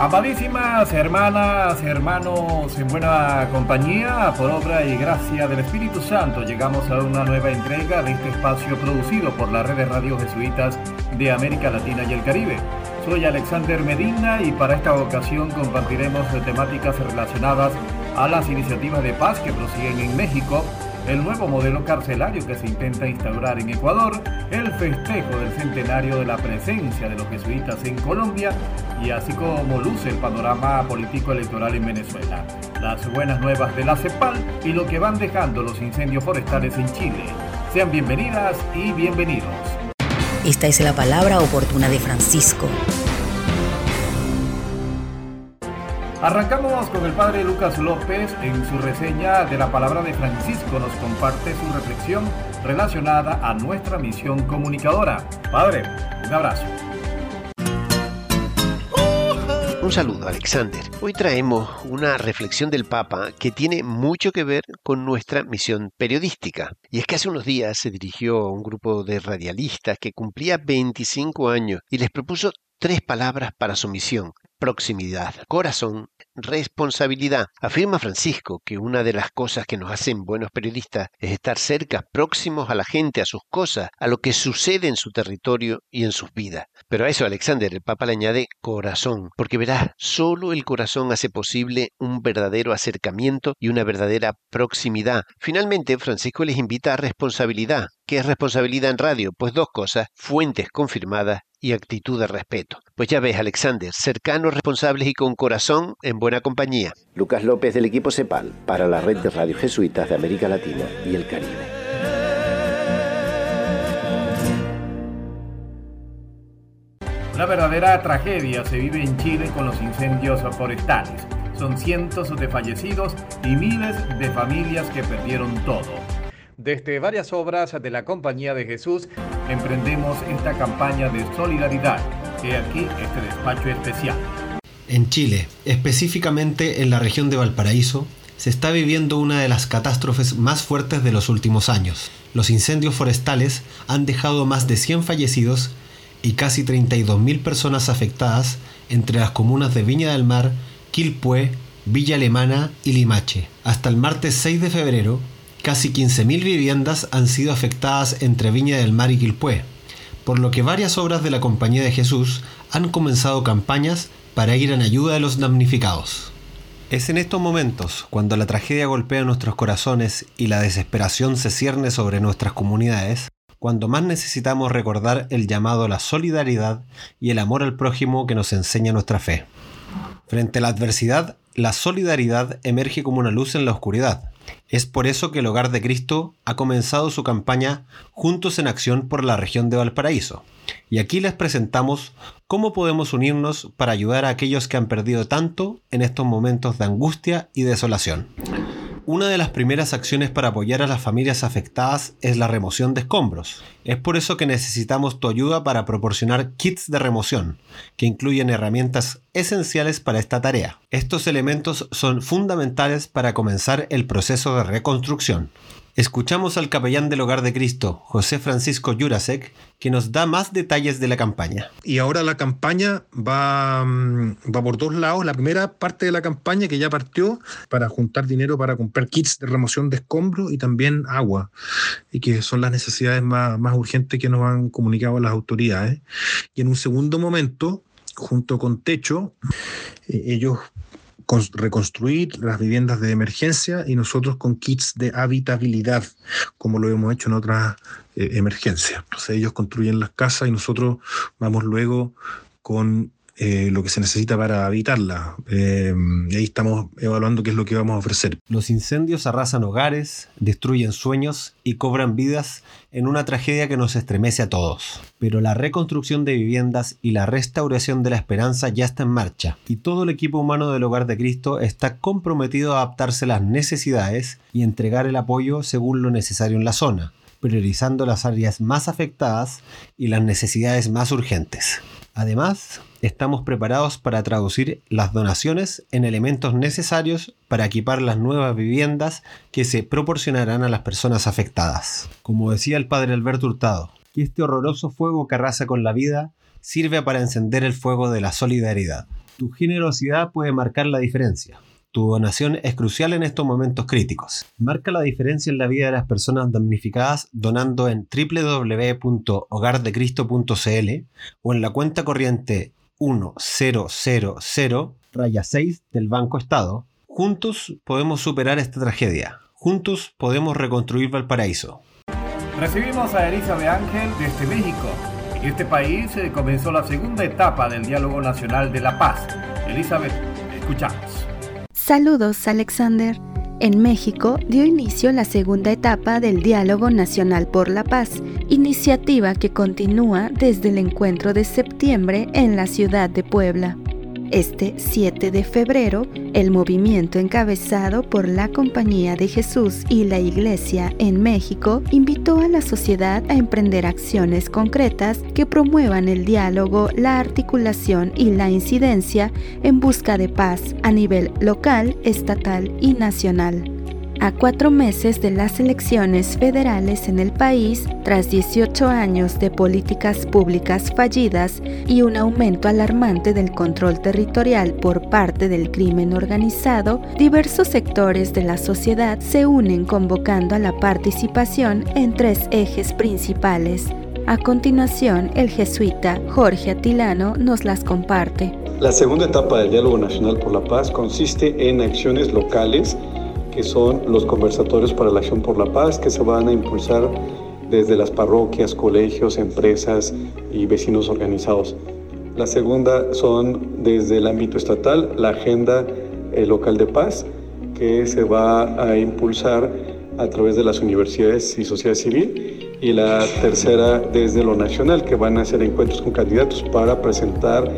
Amadísimas hermanas, hermanos, en buena compañía, por obra y gracia del Espíritu Santo, llegamos a una nueva entrega de este espacio producido por la red de radio jesuitas de América Latina y el Caribe. Soy Alexander Medina y para esta ocasión compartiremos temáticas relacionadas a las iniciativas de paz que prosiguen en México el nuevo modelo carcelario que se intenta instaurar en Ecuador, el festejo del centenario de la presencia de los jesuitas en Colombia y así como luce el panorama político electoral en Venezuela, las buenas nuevas de la CEPAL y lo que van dejando los incendios forestales en Chile. Sean bienvenidas y bienvenidos. Esta es la palabra oportuna de Francisco. Arrancamos con el padre Lucas López en su reseña de la palabra de Francisco. Nos comparte su reflexión relacionada a nuestra misión comunicadora. Padre, un abrazo. Un saludo, Alexander. Hoy traemos una reflexión del Papa que tiene mucho que ver con nuestra misión periodística. Y es que hace unos días se dirigió a un grupo de radialistas que cumplía 25 años y les propuso tres palabras para su misión proximidad, corazón, responsabilidad. Afirma Francisco que una de las cosas que nos hacen buenos periodistas es estar cerca, próximos a la gente, a sus cosas, a lo que sucede en su territorio y en sus vidas. Pero a eso Alexander, el Papa le añade corazón, porque verás, solo el corazón hace posible un verdadero acercamiento y una verdadera proximidad. Finalmente, Francisco les invita a responsabilidad. ¿Qué es responsabilidad en radio? Pues dos cosas, fuentes confirmadas y actitud de respeto. Pues ya ves, Alexander, cercanos, responsables y con corazón en buena compañía. Lucas López del equipo CEPAL para la red de radio jesuitas de América Latina y el Caribe. Una verdadera tragedia se vive en Chile con los incendios forestales. Son cientos de fallecidos y miles de familias que perdieron todo. Desde varias obras de la Compañía de Jesús emprendemos esta campaña de solidaridad. He aquí este despacho especial. En Chile, específicamente en la región de Valparaíso, se está viviendo una de las catástrofes más fuertes de los últimos años. Los incendios forestales han dejado más de 100 fallecidos y casi 32.000 personas afectadas entre las comunas de Viña del Mar, Quilpué, Villa Alemana y Limache. Hasta el martes 6 de febrero, casi 15.000 viviendas han sido afectadas entre Viña del Mar y Quilpué, por lo que varias obras de la Compañía de Jesús han comenzado campañas para ir en ayuda de los damnificados. Es en estos momentos, cuando la tragedia golpea nuestros corazones y la desesperación se cierne sobre nuestras comunidades, cuando más necesitamos recordar el llamado a la solidaridad y el amor al prójimo que nos enseña nuestra fe. Frente a la adversidad, la solidaridad emerge como una luz en la oscuridad. Es por eso que el Hogar de Cristo ha comenzado su campaña Juntos en Acción por la región de Valparaíso. Y aquí les presentamos cómo podemos unirnos para ayudar a aquellos que han perdido tanto en estos momentos de angustia y desolación. Una de las primeras acciones para apoyar a las familias afectadas es la remoción de escombros. Es por eso que necesitamos tu ayuda para proporcionar kits de remoción, que incluyen herramientas esenciales para esta tarea. Estos elementos son fundamentales para comenzar el proceso de reconstrucción. Escuchamos al capellán del Hogar de Cristo, José Francisco Jurasek, que nos da más detalles de la campaña. Y ahora la campaña va, mm, va por dos lados. La primera parte de la campaña que ya partió para juntar dinero para comprar kits de remoción de escombros y también agua, y que son las necesidades más, más urgentes que nos han comunicado las autoridades. Y en un segundo momento, junto con Techo, eh, ellos reconstruir las viviendas de emergencia y nosotros con kits de habitabilidad, como lo hemos hecho en otras eh, emergencias. Entonces ellos construyen las casas y nosotros vamos luego con eh, lo que se necesita para evitarla. Eh, y ahí estamos evaluando qué es lo que vamos a ofrecer. Los incendios arrasan hogares, destruyen sueños y cobran vidas en una tragedia que nos estremece a todos. Pero la reconstrucción de viviendas y la restauración de la esperanza ya está en marcha, y todo el equipo humano del Hogar de Cristo está comprometido a adaptarse a las necesidades y entregar el apoyo según lo necesario en la zona priorizando las áreas más afectadas y las necesidades más urgentes. Además, estamos preparados para traducir las donaciones en elementos necesarios para equipar las nuevas viviendas que se proporcionarán a las personas afectadas. Como decía el padre Alberto Hurtado, que este horroroso fuego que arrasa con la vida sirve para encender el fuego de la solidaridad. Tu generosidad puede marcar la diferencia. Tu donación es crucial en estos momentos críticos. Marca la diferencia en la vida de las personas damnificadas donando en www.hogardecristo.cl o en la cuenta corriente 1000 raya 6 del Banco Estado. Juntos podemos superar esta tragedia. Juntos podemos reconstruir Valparaíso. Recibimos a Elizabeth Ángel desde México. En este país comenzó la segunda etapa del Diálogo Nacional de la Paz. Elizabeth, escuchamos. Saludos, Alexander. En México dio inicio la segunda etapa del Diálogo Nacional por la Paz, iniciativa que continúa desde el encuentro de septiembre en la ciudad de Puebla. Este 7 de febrero, el movimiento encabezado por la Compañía de Jesús y la Iglesia en México invitó a la sociedad a emprender acciones concretas que promuevan el diálogo, la articulación y la incidencia en busca de paz a nivel local, estatal y nacional. A cuatro meses de las elecciones federales en el país, tras 18 años de políticas públicas fallidas y un aumento alarmante del control territorial por parte del crimen organizado, diversos sectores de la sociedad se unen convocando a la participación en tres ejes principales. A continuación, el jesuita Jorge Atilano nos las comparte. La segunda etapa del Diálogo Nacional por la Paz consiste en acciones locales que son los conversatorios para la acción por la paz, que se van a impulsar desde las parroquias, colegios, empresas y vecinos organizados. La segunda son desde el ámbito estatal, la agenda eh, local de paz, que se va a impulsar a través de las universidades y sociedad civil. Y la tercera desde lo nacional, que van a hacer encuentros con candidatos para presentar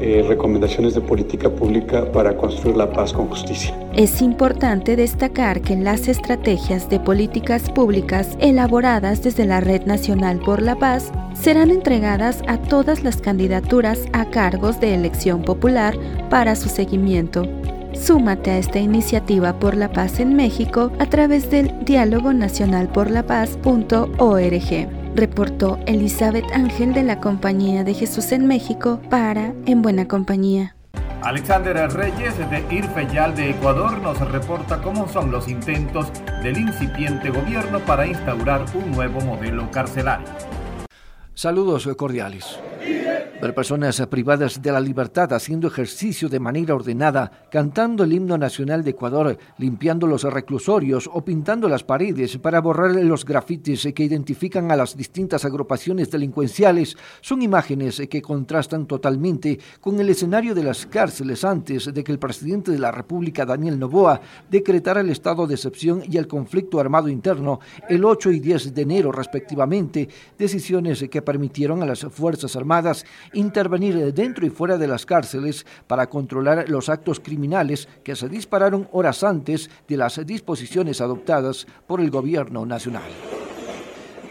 eh, recomendaciones de política pública para construir la paz con justicia. Es importante destacar que las estrategias de políticas públicas elaboradas desde la Red Nacional por la Paz serán entregadas a todas las candidaturas a cargos de elección popular para su seguimiento. Súmate a esta iniciativa por la paz en México a través del diálogo nacional por la paz.org reportó Elizabeth Ángel de la Compañía de Jesús en México para En Buena Compañía. Alexander Reyes de Irfeyal de Ecuador nos reporta cómo son los intentos del incipiente gobierno para instaurar un nuevo modelo carcelario. Saludos cordiales. Ver personas privadas de la libertad haciendo ejercicio de manera ordenada, cantando el himno nacional de Ecuador, limpiando los reclusorios o pintando las paredes para borrar los grafitis que identifican a las distintas agrupaciones delincuenciales, son imágenes que contrastan totalmente con el escenario de las cárceles antes de que el presidente de la República, Daniel Novoa, decretara el estado de excepción y el conflicto armado interno el 8 y 10 de enero respectivamente, decisiones que permitieron a las Fuerzas Armadas intervenir dentro y fuera de las cárceles para controlar los actos criminales que se dispararon horas antes de las disposiciones adoptadas por el gobierno nacional.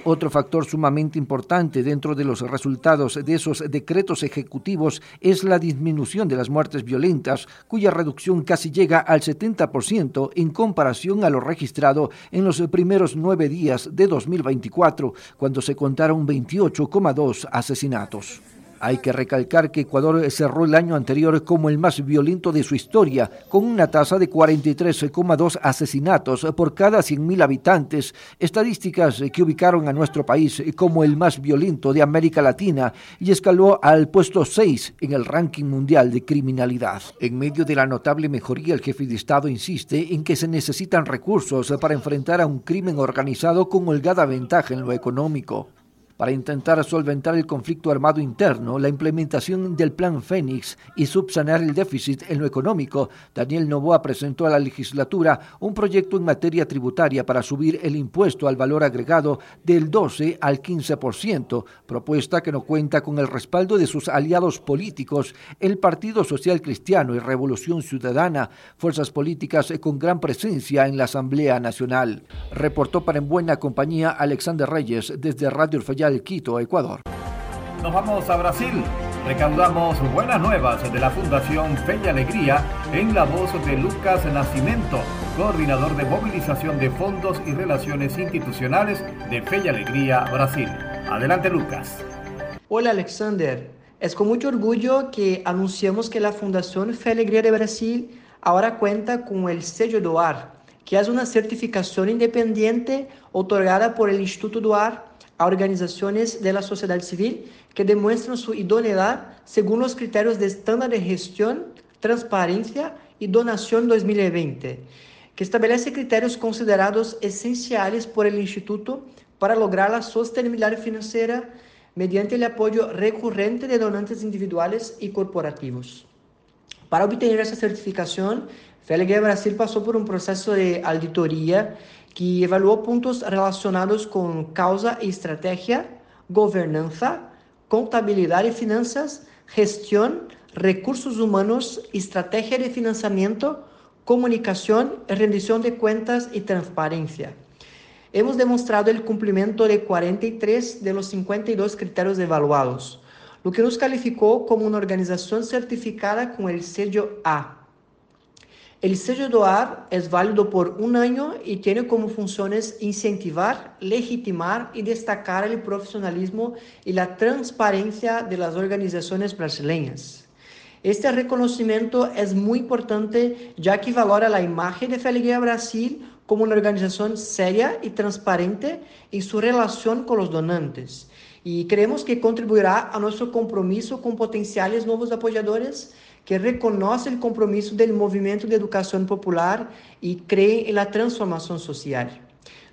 Otro factor sumamente importante dentro de los resultados de esos decretos ejecutivos es la disminución de las muertes violentas, cuya reducción casi llega al 70% en comparación a lo registrado en los primeros nueve días de 2024, cuando se contaron 28,2 asesinatos. Hay que recalcar que Ecuador cerró el año anterior como el más violento de su historia, con una tasa de 43,2 asesinatos por cada 100.000 habitantes, estadísticas que ubicaron a nuestro país como el más violento de América Latina y escaló al puesto 6 en el ranking mundial de criminalidad. En medio de la notable mejoría, el jefe de Estado insiste en que se necesitan recursos para enfrentar a un crimen organizado con holgada ventaja en lo económico. Para intentar solventar el conflicto armado interno, la implementación del Plan Fénix y subsanar el déficit en lo económico, Daniel Novoa presentó a la legislatura un proyecto en materia tributaria para subir el impuesto al valor agregado del 12 al 15%, propuesta que no cuenta con el respaldo de sus aliados políticos, el Partido Social Cristiano y Revolución Ciudadana, fuerzas políticas con gran presencia en la Asamblea Nacional. Reportó para En Buena Compañía Alexander Reyes desde Radio El Quito, Ecuador. Nos vamos a Brasil. Recaudamos buenas nuevas de la Fundación Fe y Alegría en la voz de Lucas Nacimiento, coordinador de movilización de fondos y relaciones institucionales de Fe y Alegría Brasil. Adelante Lucas. Hola Alexander, es con mucho orgullo que anunciamos que la Fundación Fe y Alegría de Brasil ahora cuenta con el sello DOAR, que es una certificación independiente otorgada por el Instituto DOAR a organizaciones de la sociedad civil que demuestran su idoneidad según los criterios de estándar de gestión, transparencia y donación 2020, que establece criterios considerados esenciales por el Instituto para lograr la sostenibilidad financiera mediante el apoyo recurrente de donantes individuales y corporativos. Para obtener esa certificación, Felgue Brasil pasó por un proceso de auditoría que evaluó puntos relacionados con causa y estrategia, gobernanza, contabilidad y finanzas, gestión, recursos humanos, estrategia de financiamiento, comunicación, rendición de cuentas y transparencia. Hemos demostrado el cumplimiento de 43 de los 52 criterios evaluados, lo que nos calificó como una organización certificada con el sello A. El sello DOAR es válido por un año y tiene como funciones incentivar, legitimar y destacar el profesionalismo y la transparencia de las organizaciones brasileñas. Este reconocimiento es muy importante ya que valora la imagen de Felgueira Brasil como una organización seria y transparente en su relación con los donantes. Y creemos que contribuirá a nuestro compromiso con potenciales nuevos apoyadores que reconoce el compromiso del movimiento de educación popular y cree en la transformación social.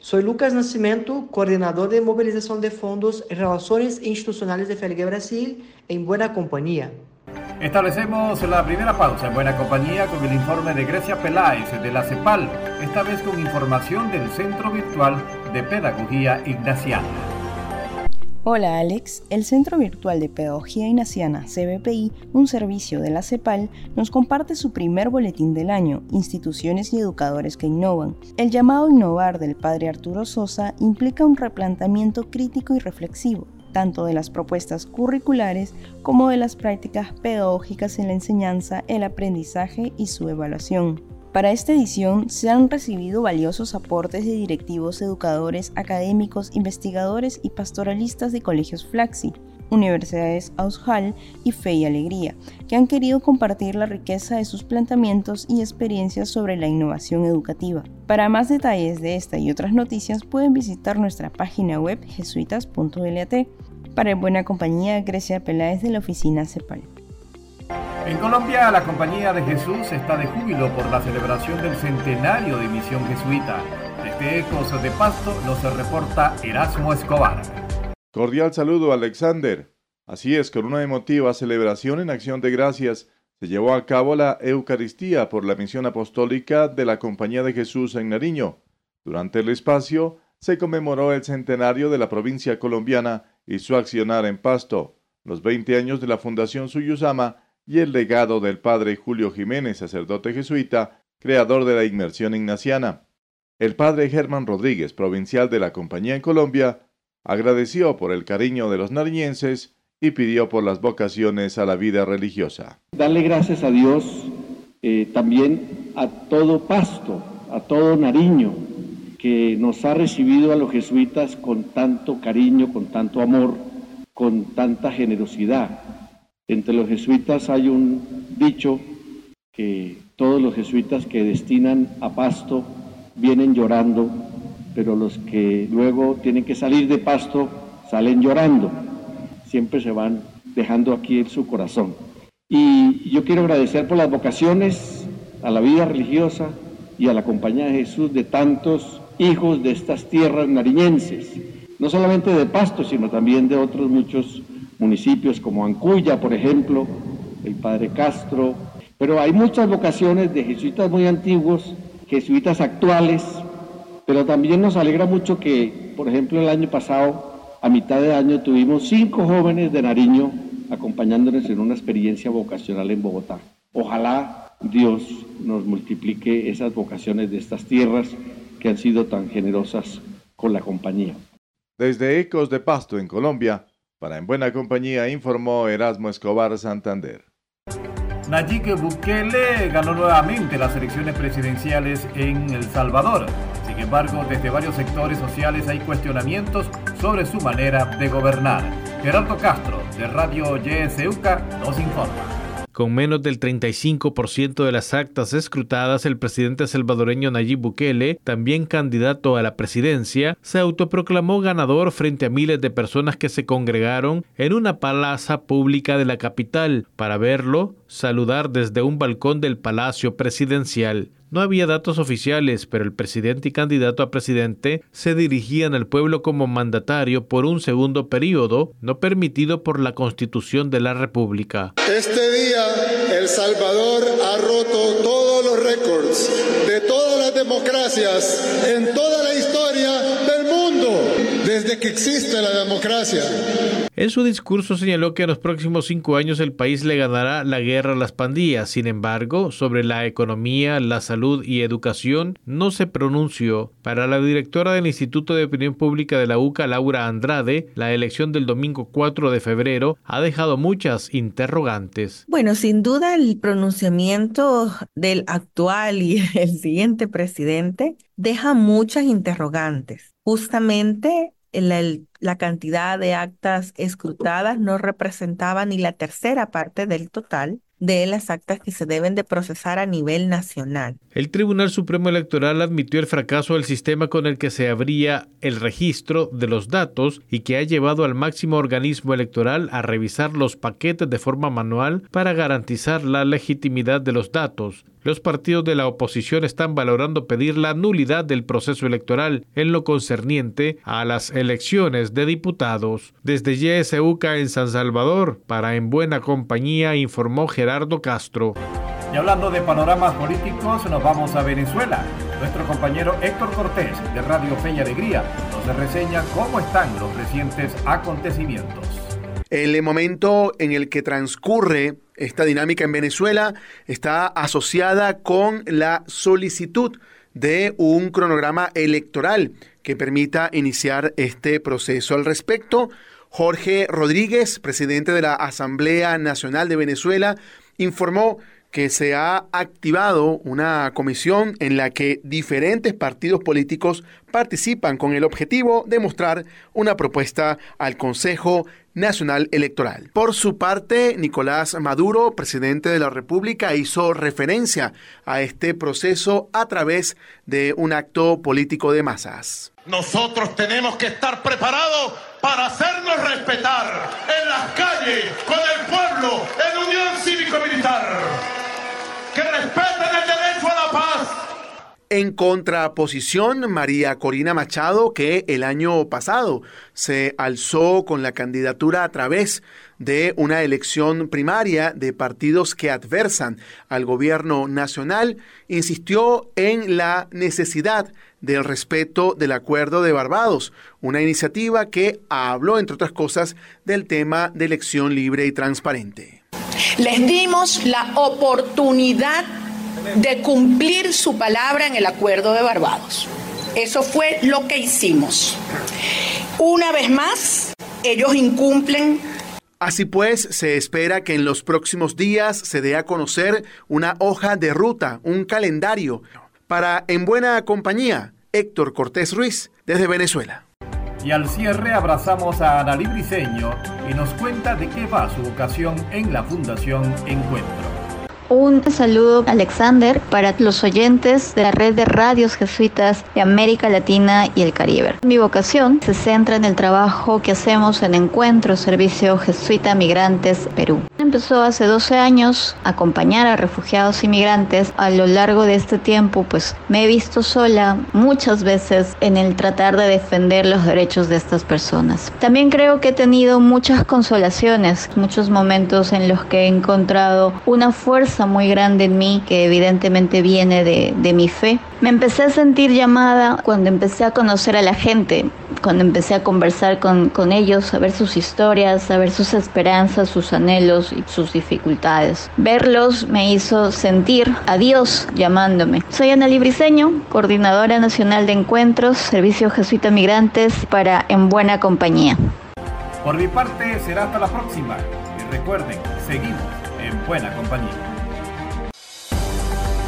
Soy Lucas Nascimento, coordinador de movilización de fondos y relaciones institucionales de Felgue Brasil, en Buena Compañía. Establecemos la primera pausa en Buena Compañía con el informe de Grecia Peláez de la CEPAL, esta vez con información del Centro Virtual de Pedagogía Ignaciana. Hola Alex, el Centro Virtual de Pedagogía Ignaciana, CBPI, un servicio de la CEPAL, nos comparte su primer boletín del año, Instituciones y Educadores que Innovan. El llamado Innovar del padre Arturo Sosa implica un replanteamiento crítico y reflexivo, tanto de las propuestas curriculares como de las prácticas pedagógicas en la enseñanza, el aprendizaje y su evaluación. Para esta edición se han recibido valiosos aportes de directivos, educadores, académicos, investigadores y pastoralistas de colegios Flaxi, universidades Aushal y Fe y Alegría, que han querido compartir la riqueza de sus planteamientos y experiencias sobre la innovación educativa. Para más detalles de esta y otras noticias pueden visitar nuestra página web jesuitas.lat. Para en buena compañía, Grecia Peláez de la oficina CEPAL. En Colombia, la Compañía de Jesús está de júbilo por la celebración del centenario de misión jesuita. Desde Ecos de Pasto nos reporta Erasmo Escobar. Cordial saludo, Alexander. Así es, con una emotiva celebración en acción de gracias, se llevó a cabo la Eucaristía por la misión apostólica de la Compañía de Jesús en Nariño. Durante el espacio se conmemoró el centenario de la provincia colombiana y su accionar en Pasto, los 20 años de la Fundación Suyusama y el legado del padre Julio Jiménez, sacerdote jesuita, creador de la inmersión ignaciana. El padre Germán Rodríguez, provincial de la Compañía en Colombia, agradeció por el cariño de los nariñenses y pidió por las vocaciones a la vida religiosa. Darle gracias a Dios eh, también a todo Pasto, a todo Nariño, que nos ha recibido a los jesuitas con tanto cariño, con tanto amor, con tanta generosidad. Entre los jesuitas hay un dicho que todos los jesuitas que destinan a Pasto vienen llorando, pero los que luego tienen que salir de Pasto salen llorando. Siempre se van dejando aquí en su corazón. Y yo quiero agradecer por las vocaciones a la vida religiosa y a la compañía de Jesús de tantos hijos de estas tierras nariñenses no solamente de Pasto, sino también de otros muchos municipios como Ancuya, por ejemplo, el Padre Castro, pero hay muchas vocaciones de jesuitas muy antiguos, jesuitas actuales, pero también nos alegra mucho que, por ejemplo, el año pasado, a mitad de año, tuvimos cinco jóvenes de Nariño acompañándonos en una experiencia vocacional en Bogotá. Ojalá Dios nos multiplique esas vocaciones de estas tierras que han sido tan generosas con la compañía. Desde Ecos de Pasto, en Colombia, para En Buena Compañía informó Erasmo Escobar Santander. Nayib Bukele ganó nuevamente las elecciones presidenciales en El Salvador. Sin embargo, desde varios sectores sociales hay cuestionamientos sobre su manera de gobernar. Gerardo Castro, de Radio YSUCA, nos informa. Con menos del 35% de las actas escrutadas, el presidente salvadoreño Nayib Bukele, también candidato a la presidencia, se autoproclamó ganador frente a miles de personas que se congregaron en una plaza pública de la capital para verlo saludar desde un balcón del Palacio Presidencial. No había datos oficiales, pero el presidente y candidato a presidente se dirigían al pueblo como mandatario por un segundo periodo, no permitido por la Constitución de la República. Este día, El Salvador ha roto todos los récords de todas las democracias en toda desde que existe la democracia. En su discurso señaló que en los próximos cinco años el país le ganará la guerra a las pandillas. Sin embargo, sobre la economía, la salud, y Educación no se pronunció. Para la directora del Instituto de Opinión Pública de la UCA, Laura Andrade, la elección del domingo 4 de febrero ha dejado muchas interrogantes. Bueno, sin duda el pronunciamiento del actual y el siguiente presidente deja muchas interrogantes. Justamente la, la, cantidad de actas escrutadas no representaba ni la tercera parte del total de las actas que se deben de procesar a nivel nacional. El Tribunal Supremo Electoral admitió el fracaso del sistema con el que se abría el registro de los datos y que ha llevado al máximo organismo electoral a revisar los paquetes de forma manual para garantizar la legitimidad de los datos. Los partidos de la oposición están valorando pedir la nulidad del proceso electoral en lo concerniente a las elecciones de diputados. Desde YSUCA en San Salvador, para En Buena Compañía, informó Gerardo Castro. Y hablando de panoramas políticos, nos vamos a Venezuela. Nuestro compañero Héctor Cortés, de Radio Fe y Alegría, nos reseña cómo están los recientes acontecimientos. El momento en el que transcurre esta dinámica en Venezuela está asociada con la solicitud de un cronograma electoral que permita iniciar este proceso. Al respecto, Jorge Rodríguez, presidente de la Asamblea Nacional de Venezuela, informó que se ha activado una comisión en la que diferentes partidos políticos participan con el objetivo de mostrar una propuesta al Consejo Nacional Electoral. Por su parte, Nicolás Maduro, presidente de la República, hizo referencia a este proceso a través de un acto político de masas. Nosotros tenemos que estar preparados para hacernos respetar en las calles, con el pueblo, en unión cívico-militar que respeten el derecho a la paz. En contraposición, María Corina Machado, que el año pasado se alzó con la candidatura a través de una elección primaria de partidos que adversan al gobierno nacional, insistió en la necesidad del respeto del Acuerdo de Barbados, una iniciativa que habló, entre otras cosas, del tema de elección libre y transparente. Les dimos la oportunidad de cumplir su palabra en el acuerdo de Barbados. Eso fue lo que hicimos. Una vez más, ellos incumplen Así pues, se espera que en los próximos días se dé a conocer una hoja de ruta, un calendario. Para En Buena Compañía, Héctor Cortés Ruiz, desde Venezuela. Y al cierre abrazamos a Analí Briceño y nos cuenta de qué va su vocación en la Fundación Encuentro. Un saludo, Alexander, para los oyentes de la red de radios jesuitas de América Latina y el Caribe. Mi vocación se centra en el trabajo que hacemos en Encuentro Servicio Jesuita Migrantes Perú. Empezó hace 12 años a acompañar a refugiados inmigrantes. A lo largo de este tiempo, pues me he visto sola muchas veces en el tratar de defender los derechos de estas personas. También creo que he tenido muchas consolaciones, muchos momentos en los que he encontrado una fuerza muy grande en mí que evidentemente viene de, de mi fe. Me empecé a sentir llamada cuando empecé a conocer a la gente, cuando empecé a conversar con, con ellos, a ver sus historias, a ver sus esperanzas, sus anhelos y sus dificultades. Verlos me hizo sentir a Dios llamándome. Soy Ana Libriseño, coordinadora nacional de encuentros, Servicio Jesuita Migrantes para En Buena Compañía. Por mi parte será hasta la próxima y recuerden, seguimos en Buena Compañía.